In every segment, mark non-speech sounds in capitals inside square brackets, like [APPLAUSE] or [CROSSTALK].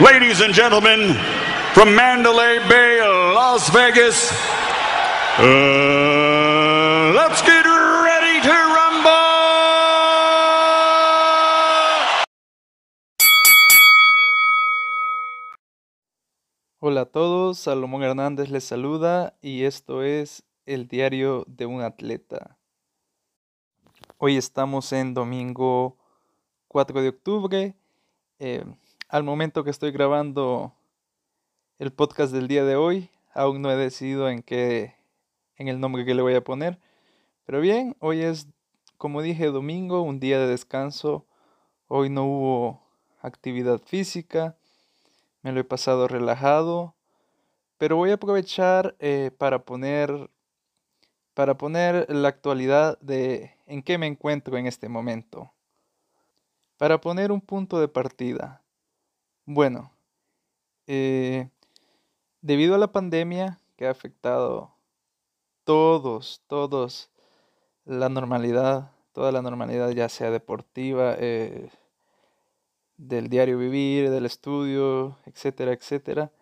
Ladies and gentlemen, from Mandalay Bay, Las Vegas, uh, let's get ready to rumble! Hola a todos, Salomón Hernández les saluda y esto es el diario de un atleta. Hoy estamos en domingo 4 de octubre. Eh, al momento que estoy grabando el podcast del día de hoy, aún no he decidido en qué, en el nombre que le voy a poner. Pero bien, hoy es, como dije, domingo, un día de descanso. Hoy no hubo actividad física me lo he pasado relajado, pero voy a aprovechar eh, para poner para poner la actualidad de en qué me encuentro en este momento. Para poner un punto de partida. Bueno, eh, debido a la pandemia que ha afectado todos, todos la normalidad, toda la normalidad ya sea deportiva, eh, del diario vivir, del estudio, etcétera, etcétera,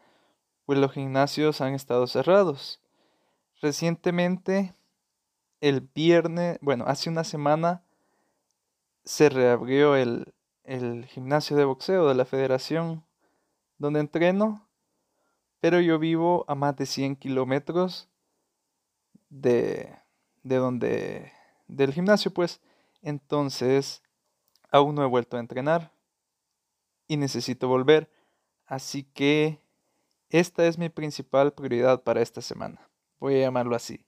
pues los gimnasios han estado cerrados. Recientemente, el viernes, bueno, hace una semana, se reabrió el, el gimnasio de boxeo de la federación donde entreno, pero yo vivo a más de 100 kilómetros de, de donde, del gimnasio, pues, entonces aún no he vuelto a entrenar y necesito volver. Así que esta es mi principal prioridad para esta semana. Voy a llamarlo así.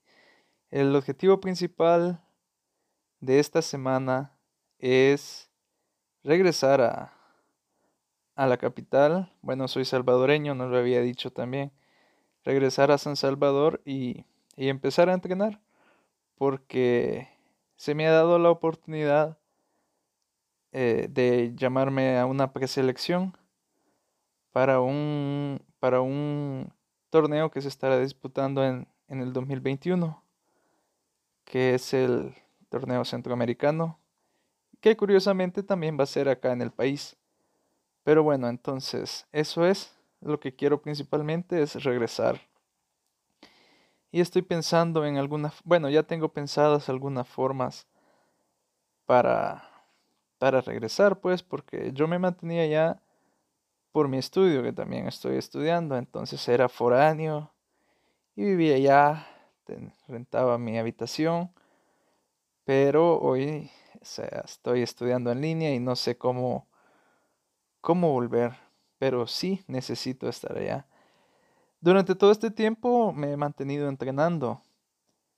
El objetivo principal de esta semana es regresar a, a la capital. Bueno, soy salvadoreño, no lo había dicho también. Regresar a San Salvador y, y empezar a entrenar. Porque se me ha dado la oportunidad eh, de llamarme a una preselección para un, para un torneo que se estará disputando en, en el 2021, que es el torneo centroamericano, que curiosamente también va a ser acá en el país. Pero bueno, entonces eso es lo que quiero principalmente, es regresar. Y estoy pensando en alguna, bueno, ya tengo pensadas algunas formas para para regresar, pues, porque yo me mantenía ya por mi estudio, que también estoy estudiando, entonces era foráneo y vivía ya, rentaba mi habitación, pero hoy estoy estudiando en línea y no sé cómo, cómo volver, pero sí necesito estar allá. Durante todo este tiempo me he mantenido entrenando,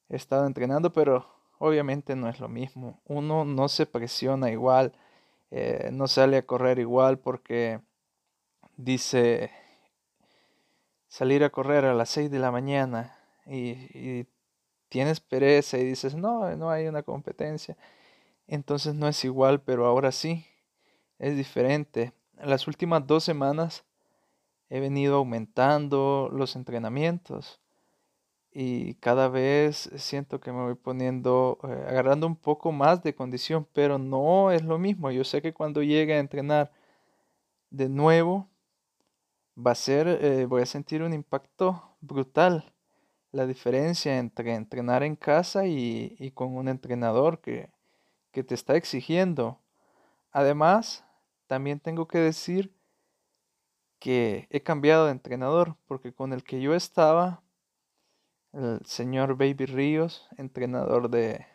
he estado entrenando, pero obviamente no es lo mismo. Uno no se presiona igual, eh, no sale a correr igual porque dice salir a correr a las 6 de la mañana y, tienes pereza y dices, no, no hay una competencia. Entonces no es igual, pero ahora sí, es diferente. En las últimas dos semanas he venido aumentando los entrenamientos y cada vez siento que me voy poniendo, eh, agarrando un poco más de condición, pero no es lo mismo. Yo sé que cuando llegue a entrenar de nuevo, va a ser, eh, voy a sentir un impacto brutal. La diferencia entre entrenar en casa y, y con un entrenador que, que te está exigiendo. Además, también tengo que decir que he cambiado de entrenador, porque con el que yo estaba el señor Baby Ríos, entrenador de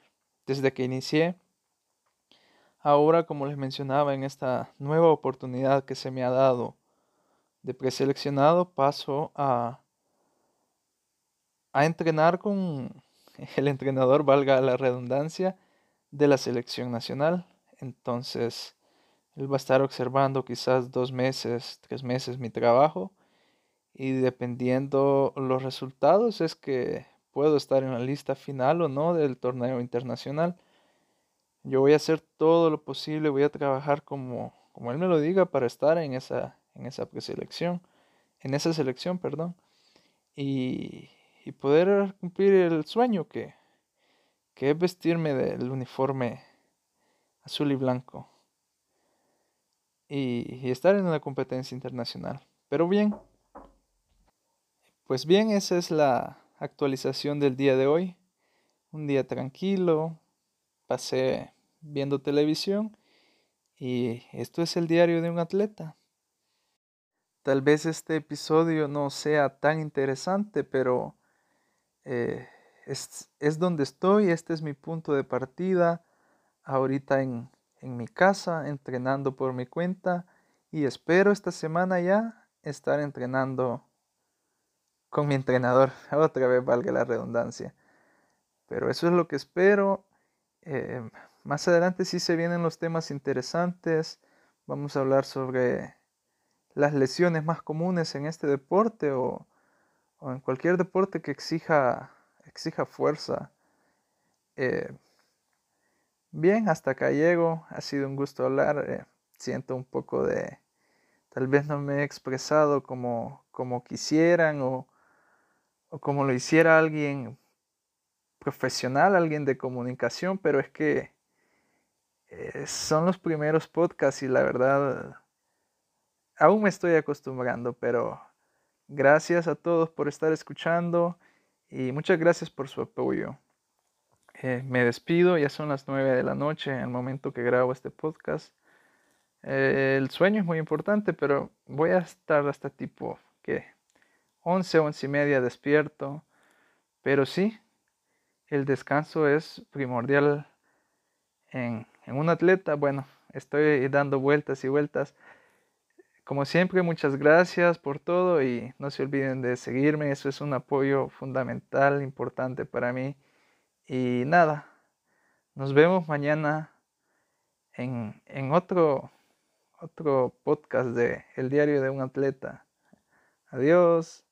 desde que inicié. Ahora, como les mencionaba, en esta nueva oportunidad que se me ha dado de preseleccionado, paso a, a entrenar con [LAUGHS] el entrenador, valga la redundancia, de la selección nacional. Entonces, él va a estar observando quizás dos meses, tres meses mi trabajo y dependiendo los resultados es que puedo estar en la lista final o no del torneo internacional. Yo voy a hacer todo lo posible, voy a trabajar como, como él me lo diga para estar en esa, en esa preselección, en esa selección, perdón, y, y poder cumplir el sueño que, que es vestirme del uniforme azul y blanco. y, estar en una competencia internacional. Pero bien, pues bien, esa es la actualización del día de hoy. Un día tranquilo, pasé viendo televisión y esto es el diario de un atleta. Tal vez este episodio no sea tan interesante, pero eh, es, donde estoy, este es mi punto de partida, ahorita en, en mi casa, entrenando por mi cuenta y espero esta semana ya estar entrenando con mi entrenador, [LAUGHS] otra vez valga la redundancia. Pero eso es lo que espero. Eh, más adelante sí se vienen los temas interesantes. Vamos a hablar sobre las lesiones más comunes en este deporte o, o en cualquier deporte que exija, exija fuerza. Eh, bien, hasta acá llego. Ha sido un gusto hablar. Eh, siento un poco de... Tal vez no me he expresado como, como quisieran o, o como lo hiciera alguien profesional, alguien de comunicación, pero es que eh, son los primeros podcasts y la verdad aún me estoy acostumbrando, pero gracias a todos por estar escuchando y muchas gracias por su apoyo. Eh, me despido, ya son las 9 de la noche en el momento que grabo este podcast. Eh, el sueño es muy importante, pero voy a estar hasta tipo, ¿qué? 11, 11 y media despierto. Pero sí, el descanso es primordial en, en un atleta. Bueno, estoy dando vueltas y vueltas. Como siempre, muchas gracias por todo y no se olviden de seguirme. Eso es un apoyo fundamental, importante para mí. Y nada, nos vemos mañana en, en otro, otro podcast de El Diario de un Atleta. Adiós.